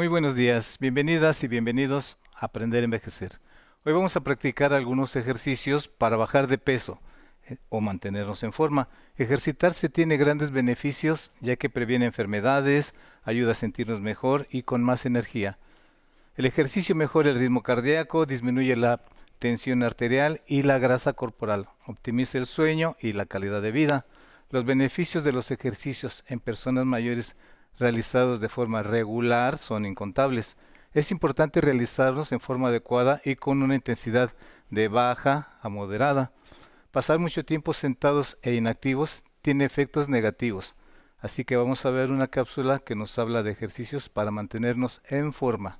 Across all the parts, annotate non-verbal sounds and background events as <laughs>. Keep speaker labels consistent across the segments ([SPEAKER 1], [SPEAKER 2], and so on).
[SPEAKER 1] Muy buenos días, bienvenidas y bienvenidos a Aprender a Envejecer. Hoy vamos a practicar algunos ejercicios para bajar de peso eh, o mantenernos en forma. Ejercitarse tiene grandes beneficios ya que previene enfermedades, ayuda a sentirnos mejor y con más energía. El ejercicio mejora el ritmo cardíaco, disminuye la tensión arterial y la grasa corporal, optimiza el sueño y la calidad de vida. Los beneficios de los ejercicios en personas mayores realizados de forma regular son incontables. Es importante realizarlos en forma adecuada y con una intensidad de baja a moderada. Pasar mucho tiempo sentados e inactivos tiene efectos negativos, así que vamos a ver una cápsula que nos habla de ejercicios para mantenernos en forma.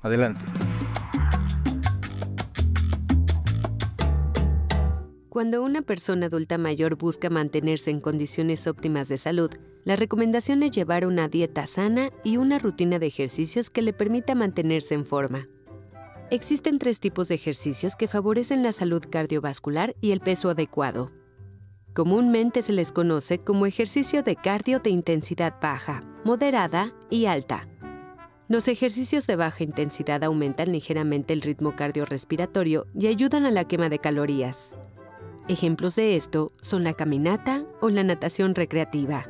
[SPEAKER 1] Adelante.
[SPEAKER 2] Cuando una persona adulta mayor busca mantenerse en condiciones óptimas de salud, la recomendación es llevar una dieta sana y una rutina de ejercicios que le permita mantenerse en forma. Existen tres tipos de ejercicios que favorecen la salud cardiovascular y el peso adecuado. Comúnmente se les conoce como ejercicio de cardio de intensidad baja, moderada y alta. Los ejercicios de baja intensidad aumentan ligeramente el ritmo cardiorrespiratorio y ayudan a la quema de calorías. Ejemplos de esto son la caminata o la natación recreativa.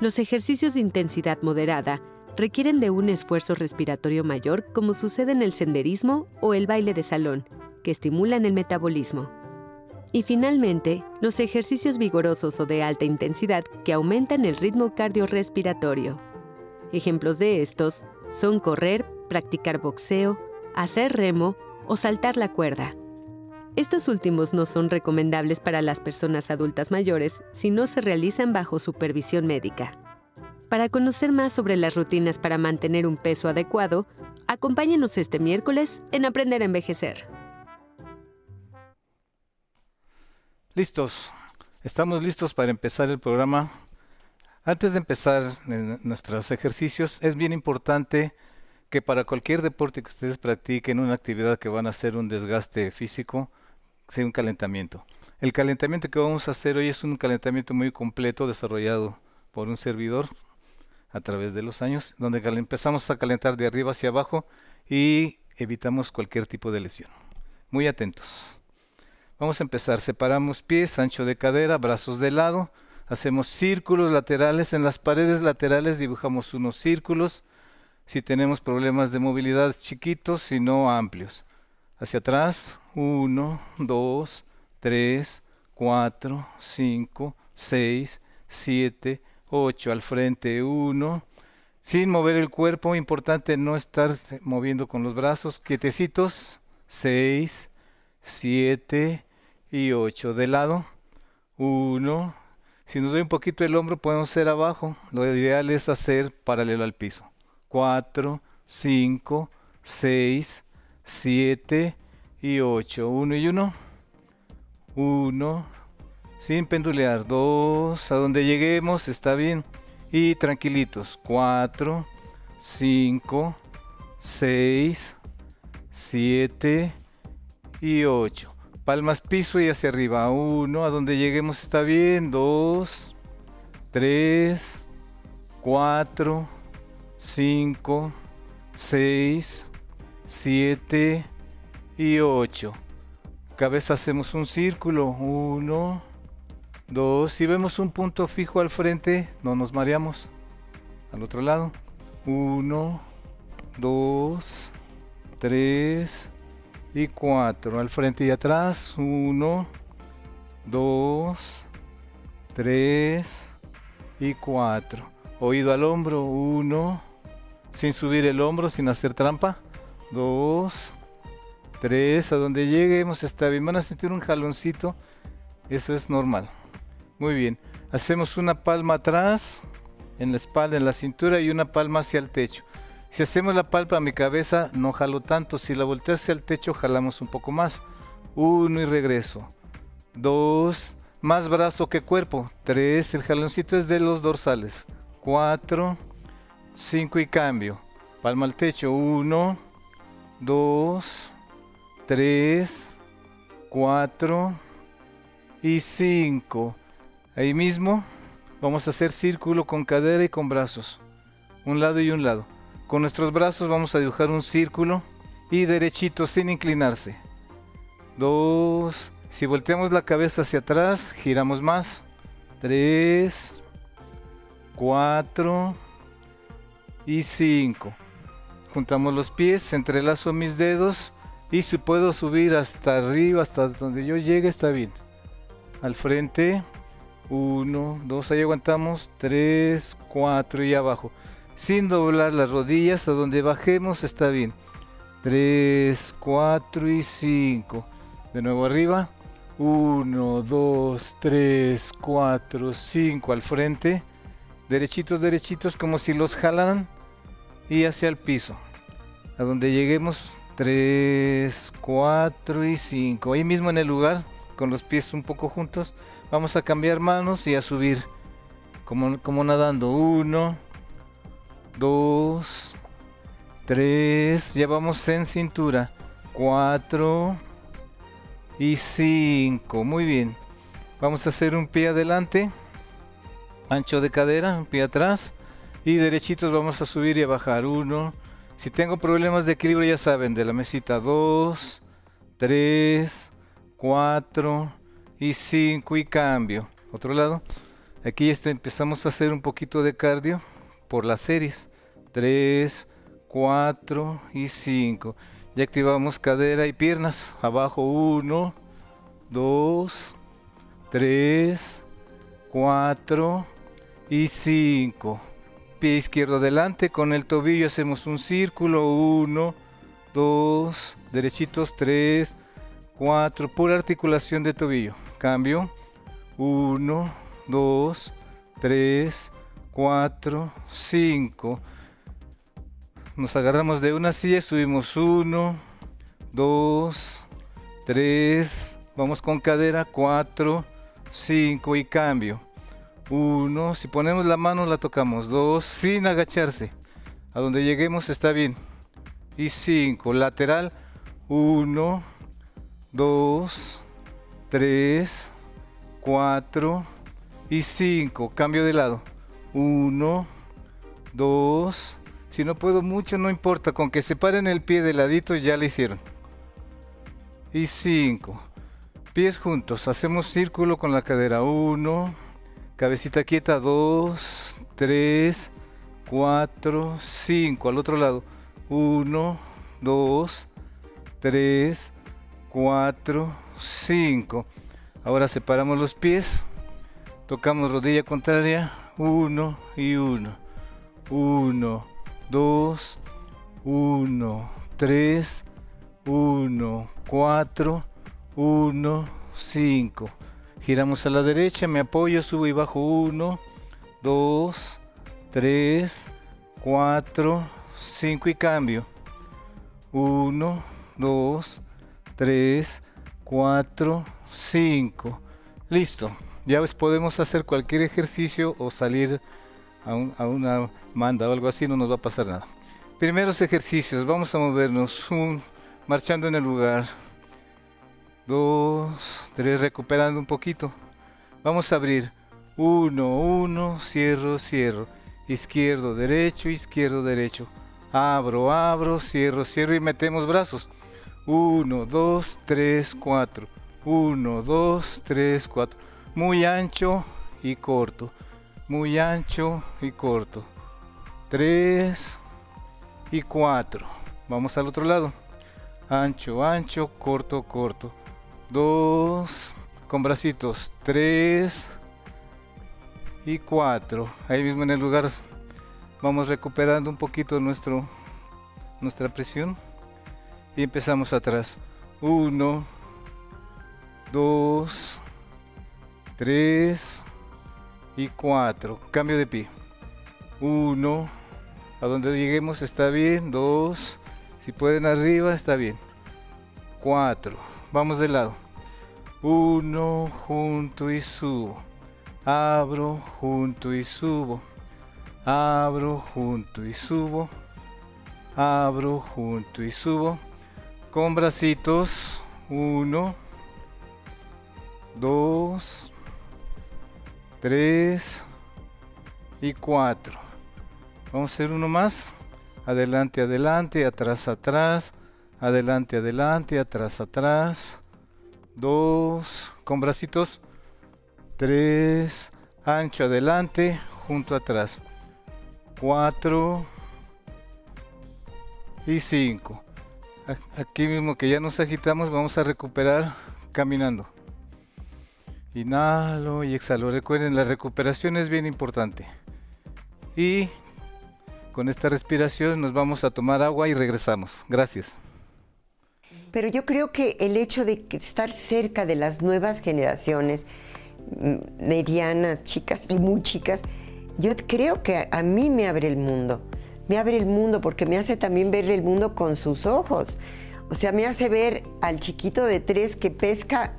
[SPEAKER 2] Los ejercicios de intensidad moderada requieren de un esfuerzo respiratorio mayor como sucede en el senderismo o el baile de salón, que estimulan el metabolismo. Y finalmente, los ejercicios vigorosos o de alta intensidad que aumentan el ritmo cardiorrespiratorio. Ejemplos de estos son correr, practicar boxeo, hacer remo o saltar la cuerda. Estos últimos no son recomendables para las personas adultas mayores si no se realizan bajo supervisión médica. Para conocer más sobre las rutinas para mantener un peso adecuado, acompáñenos este miércoles en Aprender a Envejecer.
[SPEAKER 1] Listos. Estamos listos para empezar el programa. Antes de empezar nuestros ejercicios, es bien importante que para cualquier deporte que ustedes practiquen, una actividad que van a hacer un desgaste físico, sea un calentamiento. El calentamiento que vamos a hacer hoy es un calentamiento muy completo desarrollado por un servidor a través de los años, donde empezamos a calentar de arriba hacia abajo y evitamos cualquier tipo de lesión. Muy atentos. Vamos a empezar. Separamos pies, ancho de cadera, brazos de lado. Hacemos círculos laterales. En las paredes laterales dibujamos unos círculos. Si tenemos problemas de movilidad chiquitos, si no amplios. Hacia atrás, 1, 2, 3, 4, 5, 6, 7, 8. Al frente, 1. Sin mover el cuerpo, importante no estar moviendo con los brazos. Quietecitos, 6, 7 y 8. De lado, 1. Si nos doy un poquito el hombro, podemos hacer abajo. Lo ideal es hacer paralelo al piso. 4, 5, 6, 7 y 8. 1 y 1. 1. Sin pendulear. 2. A donde lleguemos está bien. Y tranquilitos. 4, 5, 6, 7 y 8. Palmas piso y hacia arriba. 1. A donde lleguemos está bien. 2, 3, 4, 5, 6, 7 y 8. Cabeza hacemos un círculo. 1, 2. Si vemos un punto fijo al frente, no nos mareamos. Al otro lado. 1, 2, 3 y 4. Al frente y atrás. 1, 2, 3 y 4. Oído al hombro. 1, sin subir el hombro, sin hacer trampa. 2, 3, a donde lleguemos está bien. Van a sentir un jaloncito, eso es normal. Muy bien, hacemos una palma atrás, en la espalda, en la cintura y una palma hacia el techo. Si hacemos la palma a mi cabeza, no jalo tanto. Si la volteo hacia el techo, jalamos un poco más. Uno y regreso. Dos, más brazo que cuerpo. Tres, el jaloncito es de los dorsales. Cuatro, cinco y cambio. Palma al techo. Uno, dos, 3, 4 y 5. Ahí mismo vamos a hacer círculo con cadera y con brazos. Un lado y un lado. Con nuestros brazos vamos a dibujar un círculo y derechito sin inclinarse. Dos. Si volteamos la cabeza hacia atrás, giramos más. Tres. Cuatro. Y cinco. Juntamos los pies, entrelazo mis dedos y si puedo subir hasta arriba, hasta donde yo llegue, está bien. Al frente. Uno, dos, ahí aguantamos. Tres, cuatro y abajo. Sin doblar las rodillas, a donde bajemos está bien. 3, 4 y 5. De nuevo arriba. 1, 2, 3, 4, 5 al frente. Derechitos, derechitos, como si los jalaran. Y hacia el piso. A donde lleguemos. 3, 4 y 5. Ahí mismo en el lugar, con los pies un poco juntos. Vamos a cambiar manos y a subir. Como, como nadando. 1, 2, 3, ya vamos en cintura, 4 y 5, muy bien. Vamos a hacer un pie adelante, ancho de cadera, un pie atrás y derechitos vamos a subir y a bajar. 1, si tengo problemas de equilibrio ya saben, de la mesita 2, 3, 4 y 5 y cambio. Otro lado, aquí este, empezamos a hacer un poquito de cardio por las series. 3, 4 y 5. Ya activamos cadera y piernas. Abajo 1, 2, 3, 4 y 5. Izquierdo adelante. Con el tobillo hacemos un círculo. 1, 2, derechitos 3, 4. Pura articulación de tobillo. Cambio. 1, 2, 3, 4, 5 nos agarramos de una silla, subimos uno, dos, tres, vamos con cadera, cuatro, cinco y cambio. Uno, si ponemos la mano la tocamos, dos, sin agacharse. A donde lleguemos está bien. Y cinco, lateral, uno, dos, tres, cuatro y cinco. Cambio de lado. Uno, dos, si no puedo mucho, no importa. Con que separen el pie de ladito ya lo hicieron. Y 5. Pies juntos. Hacemos círculo con la cadera. 1. Cabecita quieta. 2. 3. 4. 5. Al otro lado. 1. 2. 3. 4. 5. Ahora separamos los pies. Tocamos rodilla contraria. 1 y 1. 1. 2, 1, 3, 1, 4, 1, 5. Giramos a la derecha, me apoyo, subo y bajo 1, 2, 3, 4, 5 y cambio. 1, 2, 3, 4, 5. Listo. Ya podemos hacer cualquier ejercicio o salir a, una manda o algo así, no nos va a pasar nada. Primeros ejercicios, vamos a movernos, un, marchando en el lugar, dos, tres, recuperando un poquito. Vamos a abrir, uno, uno, cierro, cierro, izquierdo, derecho, izquierdo, derecho. Abro, abro, cierro, cierro y metemos brazos. Uno, dos, tres, cuatro. Uno, dos, tres, cuatro. Muy ancho y corto muy ancho y corto. 3 y 4. Vamos al otro lado. Ancho, ancho, corto, corto. 2 con bracitos. 3 y 4. Ahí mismo en el lugar vamos recuperando un poquito nuestro nuestra presión y empezamos atrás. 1 2 3 y 4. Cambio de pie. 1. A donde lleguemos está bien. 2. Si pueden arriba está bien. 4. Vamos de lado. 1. Junto y subo. Abro, junto y subo. Abro, junto y subo. Abro, junto y subo. Con bracitos. 1. 2 3 y 4. Vamos a hacer uno más. adelante, adelante, atrás, atrás, adelante, adelante, atrás, atrás, dos, con bracitos, tres, ancho adelante, junto atrás, cuatro y cinco. Aquí mismo que ya nos agitamos, vamos a recuperar caminando. Inhalo y exhalo. Recuerden, la recuperación es bien importante. Y con esta respiración nos vamos a tomar agua y regresamos. Gracias.
[SPEAKER 3] Pero yo creo que el hecho de estar cerca de las nuevas generaciones, mm, medianas, chicas y muy chicas, yo creo que a mí me abre el mundo. Me abre el mundo porque me hace también ver el mundo con sus ojos. O sea, me hace ver al chiquito de tres que pesca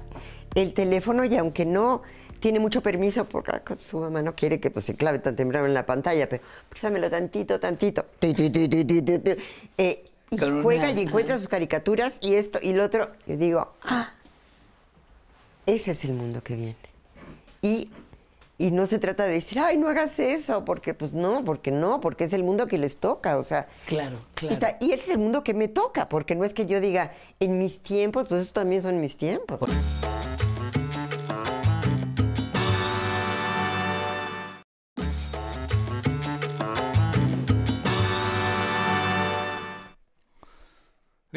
[SPEAKER 3] el teléfono y aunque no tiene mucho permiso porque su mamá no quiere que pues, se clave tan temprano en la pantalla, pero présamelo tantito, tantito. Eh, y juega y encuentra sus caricaturas y esto y lo otro. Yo digo, ah, ese es el mundo que viene. Y, y no se trata de decir, ay, no hagas eso, porque pues no, porque no, porque es el mundo que les toca, o sea.
[SPEAKER 4] Claro, claro.
[SPEAKER 3] Y, y ese es el mundo que me toca, porque no es que yo diga, en mis tiempos, pues eso también son mis tiempos.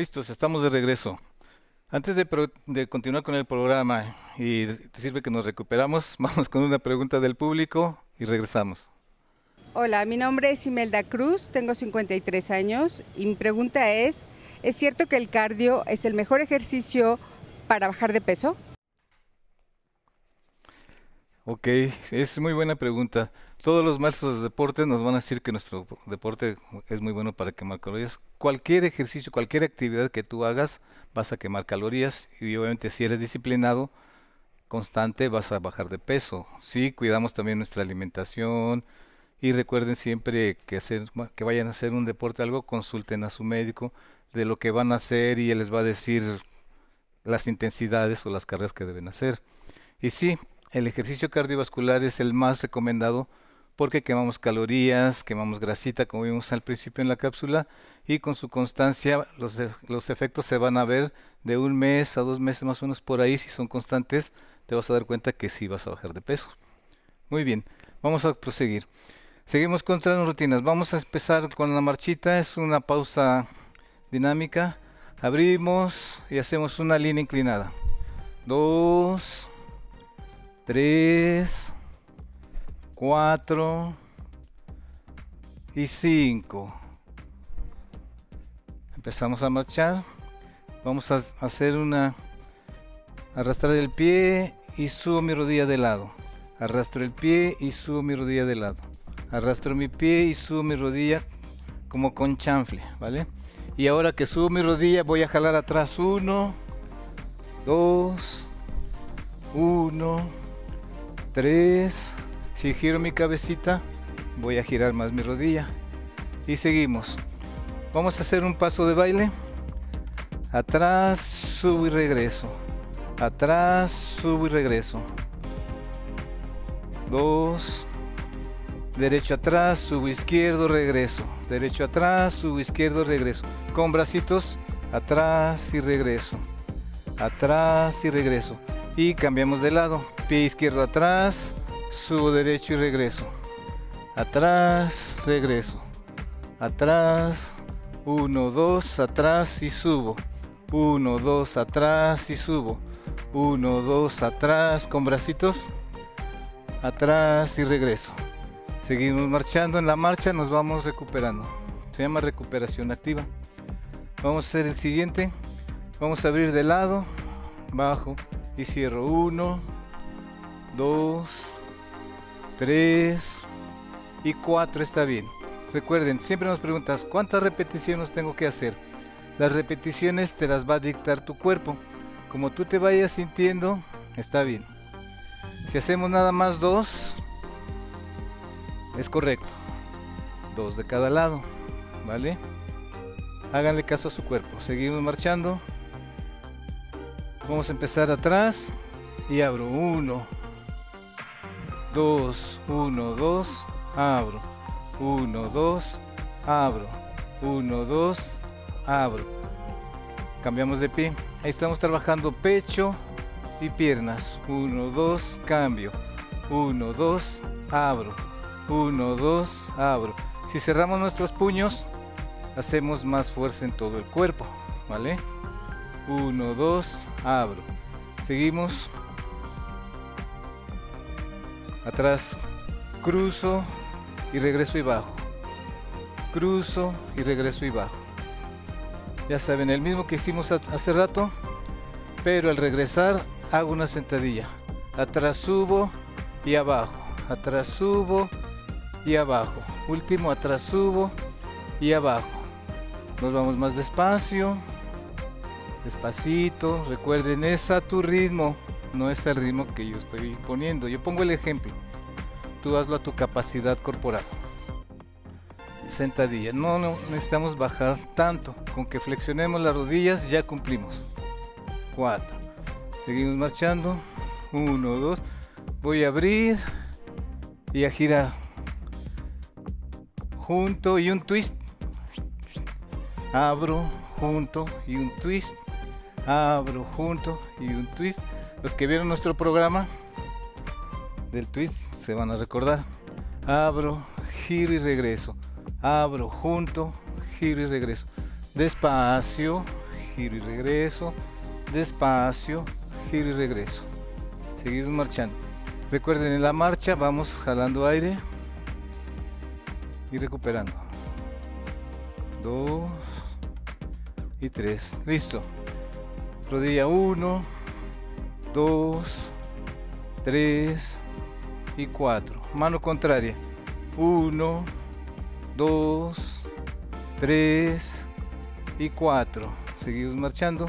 [SPEAKER 1] Listos, estamos de regreso. Antes de, continuar con el programa y te sirve que nos recuperamos, <laughs> vamos con una pregunta del público y regresamos.
[SPEAKER 5] Hola, mi nombre es Imelda Cruz, tengo 53 años y mi pregunta es, ¿es cierto que el cardio es el mejor ejercicio para bajar de peso?
[SPEAKER 1] Ok, es muy buena pregunta. Todos los maestros de deporte nos van a decir que nuestro deporte es muy bueno para quemar calorías. Cualquier ejercicio, cualquier actividad que tú hagas, vas a quemar calorías y obviamente si eres disciplinado, constante, vas a bajar de peso. Sí, cuidamos también nuestra alimentación y recuerden siempre que, hacer, que vayan a hacer un deporte algo, consulten a su médico de lo que van a hacer y él les va a decir las intensidades o las cargas que deben hacer. Y sí, el ejercicio cardiovascular es el más recomendado porque quemamos calorías, quemamos grasita, como vimos al principio en la cápsula, y con su constancia los, e, los, efectos se van a ver de un mes a dos meses más o menos por ahí, si son constantes, te vas a dar cuenta que sí vas a bajar de peso. Muy bien, vamos a proseguir. Seguimos con otras rutinas. Vamos a empezar con la marchita, es una pausa dinámica. Abrimos y hacemos una línea inclinada. Dos, 3, 4 y 5. Empezamos a marchar. Vamos a hacer una... Arrastrar el pie y subo mi rodilla de lado. Arrastro el pie y subo mi rodilla de lado. Arrastro mi pie y subo mi rodilla como con chanfle, ¿vale? Y ahora que subo mi rodilla voy a jalar atrás. 1, 2, 1, 3. Si giro mi cabecita, voy a girar más mi rodilla. Y seguimos. Vamos a hacer un paso de baile. Atrás, subo y regreso. Atrás, subo y regreso. Dos. Derecho atrás, subo izquierdo, regreso. Derecho atrás, subo izquierdo, regreso. Con bracitos, atrás y regreso. Atrás y regreso. Y cambiamos de lado pie izquierdo atrás, subo derecho y regreso. Atrás, regreso. Atrás, 1, 2, atrás y subo. 1, 2, atrás y subo. 1, 2, atrás con bracitos. Atrás y regreso. Seguimos marchando. En la marcha nos vamos recuperando. Se llama recuperación activa. Vamos a hacer el siguiente. Vamos a abrir de lado, bajo y cierro. 1, 2, 3 y 4 está bien. Recuerden, siempre nos preguntas cuántas repeticiones tengo que hacer. Las repeticiones te las va a dictar tu cuerpo. Como tú te vayas sintiendo, está bien. Si hacemos nada más dos, es correcto. Dos de cada lado, ¿vale? Háganle caso a su cuerpo. Seguimos marchando. Vamos a empezar atrás y abro. Uno, 2, 1, 2, abro. 1, 2, abro. 1, 2, abro. Cambiamos de pie. Ahí estamos trabajando pecho y piernas. 1, 2, cambio. 1, 2, abro. 1, 2, abro. Si cerramos nuestros puños, hacemos más fuerza en todo el cuerpo. ¿Vale? 1, 2, abro. Seguimos. Atrás, cruzo y regreso y bajo. Cruzo y regreso y bajo. Ya saben, el mismo que hicimos hace rato, pero al regresar hago una sentadilla. Atrás subo y abajo. Atrás subo y abajo. Último, atrás subo y abajo. Nos vamos más despacio. Despacito. Recuerden, es a tu ritmo. No es el ritmo que yo estoy poniendo. Yo pongo el ejemplo. Tú hazlo a tu capacidad corporal. Sentadilla. No, no necesitamos bajar tanto. Con que flexionemos las rodillas ya cumplimos. 4. Seguimos marchando. 1, 2. Voy a abrir y a girar. Junto y un twist. Abro, junto y un twist. Abro, junto y un twist. Los que vieron nuestro programa del twist se van a recordar. Abro, giro y regreso. Abro, junto, giro y regreso. Despacio, giro y regreso. Despacio, giro y regreso. Seguimos marchando. Recuerden, en la marcha vamos jalando aire y recuperando. Dos y tres. Listo. Rodilla 1, 2, 3 y 4. Mano contraria. 1, 2, 3 y 4. Seguimos marchando.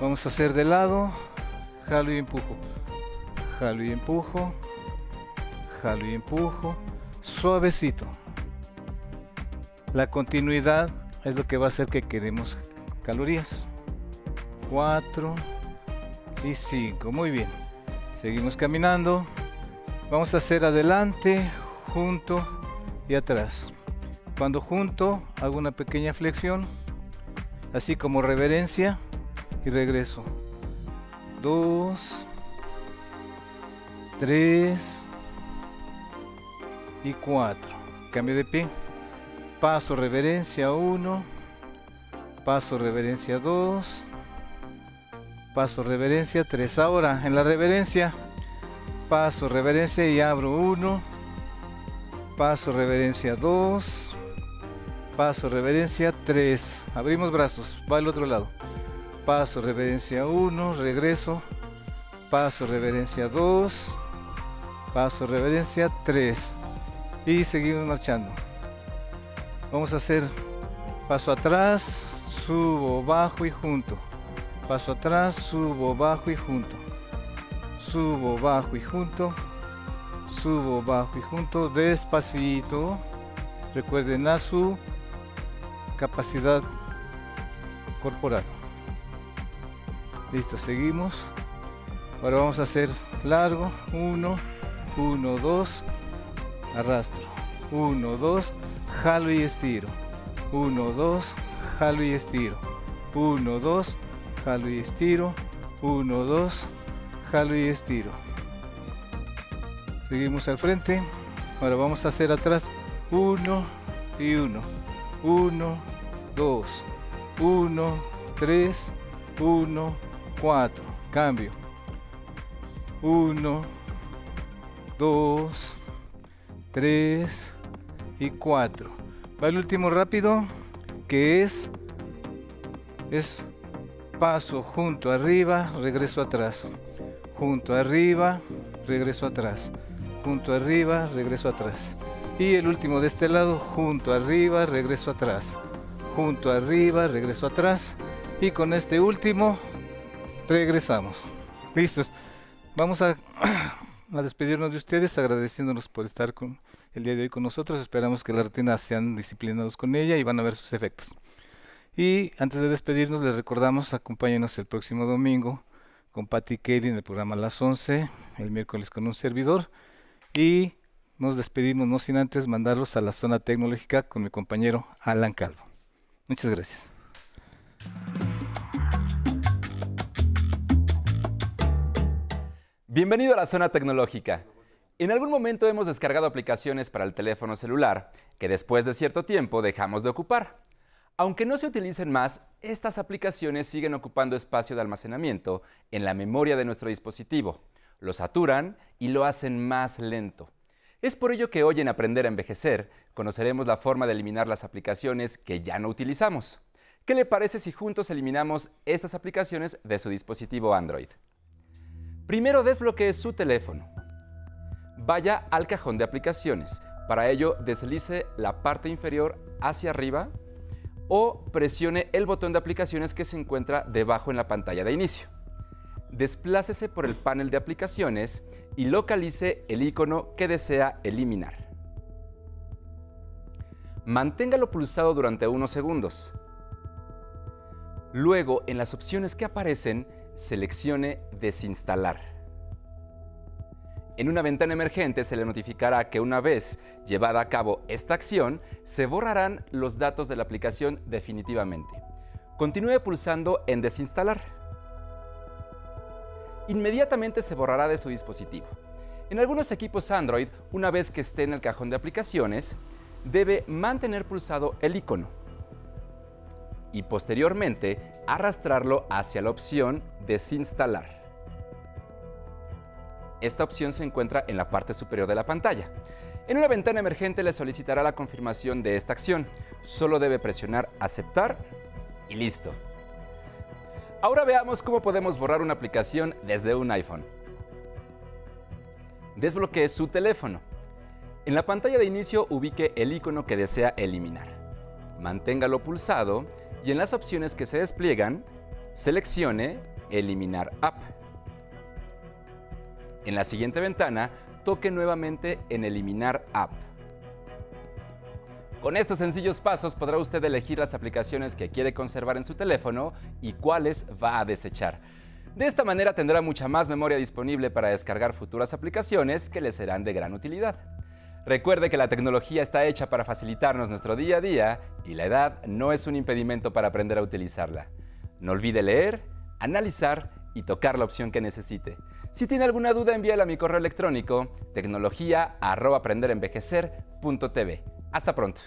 [SPEAKER 1] Vamos a hacer de lado. Jalo y empujo. Jalo y empujo. Jalo y empujo. Suavecito. La continuidad es lo que va a hacer que queremos calorías. 4 y 5. Muy bien. Seguimos caminando. Vamos a hacer adelante, junto y atrás. Cuando junto, hago una pequeña flexión, así como reverencia y regreso. 2, 3 y 4. Cambio de pie. Paso reverencia 1, paso reverencia 2, paso reverencia 3. Ahora en la reverencia, paso reverencia y abro 1, paso reverencia 2, paso reverencia 3. Abrimos brazos, va al otro lado. Paso reverencia 1, regreso, paso reverencia 2, paso reverencia 3 y seguimos marchando. Vamos a hacer paso atrás, subo, bajo y junto paso atrás, subo, bajo y junto, subo, bajo y junto, subo, bajo y junto, despacito. Recuerden a su capacidad corporal. Listo, seguimos. Ahora vamos a hacer largo. 1, 1, 2, arrastro. 1, 2, jalo y estiro. 1, 2, jalo y estiro. 1, 2, jalo y estiro, 1, 2, jalo y estiro. Seguimos al frente, ahora vamos a hacer atrás. 1 y 1, 1, 2, 1, 3, 1, 4, cambio, 1, 2, 3 y 4. Va el último rápido, que es, es paso junto arriba, regreso atrás. Junto arriba, regreso atrás. Junto arriba, regreso atrás. Y el último de este lado, junto arriba, regreso atrás. Junto arriba, regreso atrás. Y con este último, regresamos. Listos. Vamos a, <clears throat> despedirnos de ustedes agradeciéndonos por estar con, el día de hoy con nosotros. Esperamos que las rutinas sean disciplinados con ella y van a ver sus efectos. Y antes de despedirnos, les recordamos, acompáñenos el próximo domingo con Patty Kelly en el programa Las 11, el miércoles con un servidor. Y nos despedimos, no sin antes mandarlos a la zona tecnológica con mi compañero Alan Calvo. Muchas gracias.
[SPEAKER 4] Bienvenido a la zona tecnológica. En algún momento hemos descargado aplicaciones para el teléfono celular que después de cierto tiempo dejamos de ocupar. Aunque no se utilicen más, estas aplicaciones siguen ocupando espacio de almacenamiento en la memoria de nuestro dispositivo, lo saturan y lo hacen más lento. Es por ello que hoy en Aprender a Envejecer conoceremos la forma de eliminar las aplicaciones que ya no utilizamos. ¿Qué le parece si juntos eliminamos estas aplicaciones de su dispositivo Android? Primero desbloquee su teléfono. Vaya al cajón de aplicaciones. Para ello deslice la parte inferior hacia arriba o presione el botón de aplicaciones que se encuentra debajo en la pantalla de inicio desplácese por el panel de aplicaciones y localice el icono que desea eliminar. Manténgalo pulsado durante unos segundos. Luego, en las opciones que aparecen, seleccione Desinstalar. En una ventana emergente se le notificará que una vez llevada a cabo esta acción, se borrarán los datos de la aplicación definitivamente. Continúe pulsando en Desinstalar inmediatamente se borrará de su dispositivo. En algunos equipos Android, una vez que esté en el cajón de aplicaciones, debe mantener pulsado el icono y posteriormente arrastrarlo hacia la opción Desinstalar. Esta opción se encuentra en la parte superior de la pantalla. En una ventana emergente le solicitará la confirmación de esta acción. Solo debe presionar Aceptar y listo. Ahora veamos cómo podemos borrar una aplicación desde un iPhone. Desbloquee su teléfono. En la pantalla de inicio ubique el icono que desea eliminar. Manténgalo pulsado y en las opciones que se despliegan, seleccione Eliminar App. En la siguiente ventana, toque nuevamente en Eliminar App. Con estos sencillos pasos podrá usted elegir las aplicaciones que quiere conservar en su teléfono y cuáles va a desechar. De esta manera tendrá mucha más memoria disponible para descargar futuras aplicaciones que le serán de gran utilidad. Recuerde que la tecnología está hecha para facilitarnos nuestro día a día y la edad no es un impedimento para aprender a utilizarla. No olvide leer, analizar y tocar la opción que necesite. Si tiene alguna duda, envíela a mi correo electrónico tecnología.aprenderenvejecer.tv. Hasta pronto.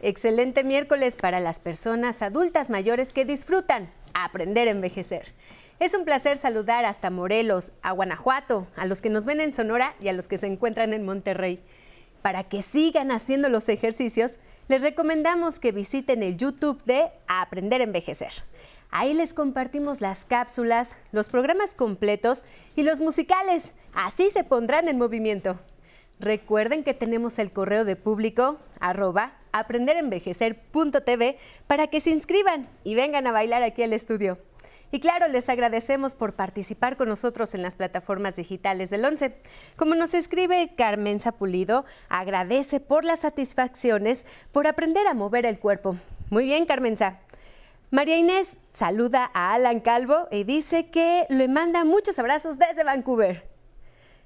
[SPEAKER 2] Excelente miércoles para las personas adultas mayores que disfrutan aprender a envejecer. Es un placer saludar hasta Morelos, a Guanajuato, a los que nos ven en Sonora y a los que se encuentran en Monterrey. Para que sigan haciendo los ejercicios, les recomendamos que visiten el YouTube de Aprender a Envejecer. Ahí les compartimos las cápsulas, los programas completos y los musicales. Así se pondrán en movimiento. Recuerden que tenemos el correo de público arroba aprenderenvejecer.tv para que se inscriban y vengan a bailar aquí al estudio. Y claro, les agradecemos por participar con nosotros en las plataformas digitales del 11. Como nos escribe Carmen Zapulido, agradece por las satisfacciones por aprender a mover el cuerpo. Muy bien, Carmenza. María Inés saluda a Alan Calvo y dice que le manda muchos abrazos desde Vancouver.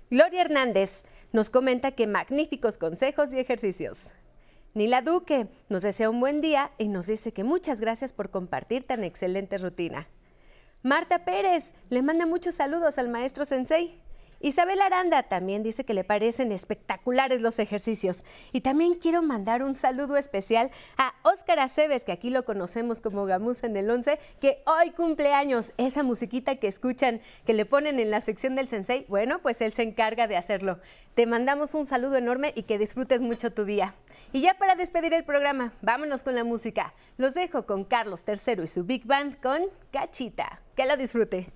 [SPEAKER 2] Gloria Hernández, nos comenta que magníficos consejos y ejercicios. Nila Duque nos desea un buen día y nos dice que muchas gracias por compartir tan excelente rutina. Marta Pérez le manda muchos saludos al maestro Sensei. Isabel Aranda también dice que le parecen espectaculares los ejercicios. Y también quiero mandar un saludo especial a Óscar Aceves, que aquí lo conocemos como Gamusa en el 11, que hoy cumple años. Esa musiquita que escuchan, que le ponen en la sección del Sensei, bueno, pues él se encarga de hacerlo. Te mandamos un saludo enorme y que disfrutes mucho tu día. Y ya para despedir el programa, vámonos con la música. Los dejo con Carlos III y su Big Band con Cachita. Que lo disfrute.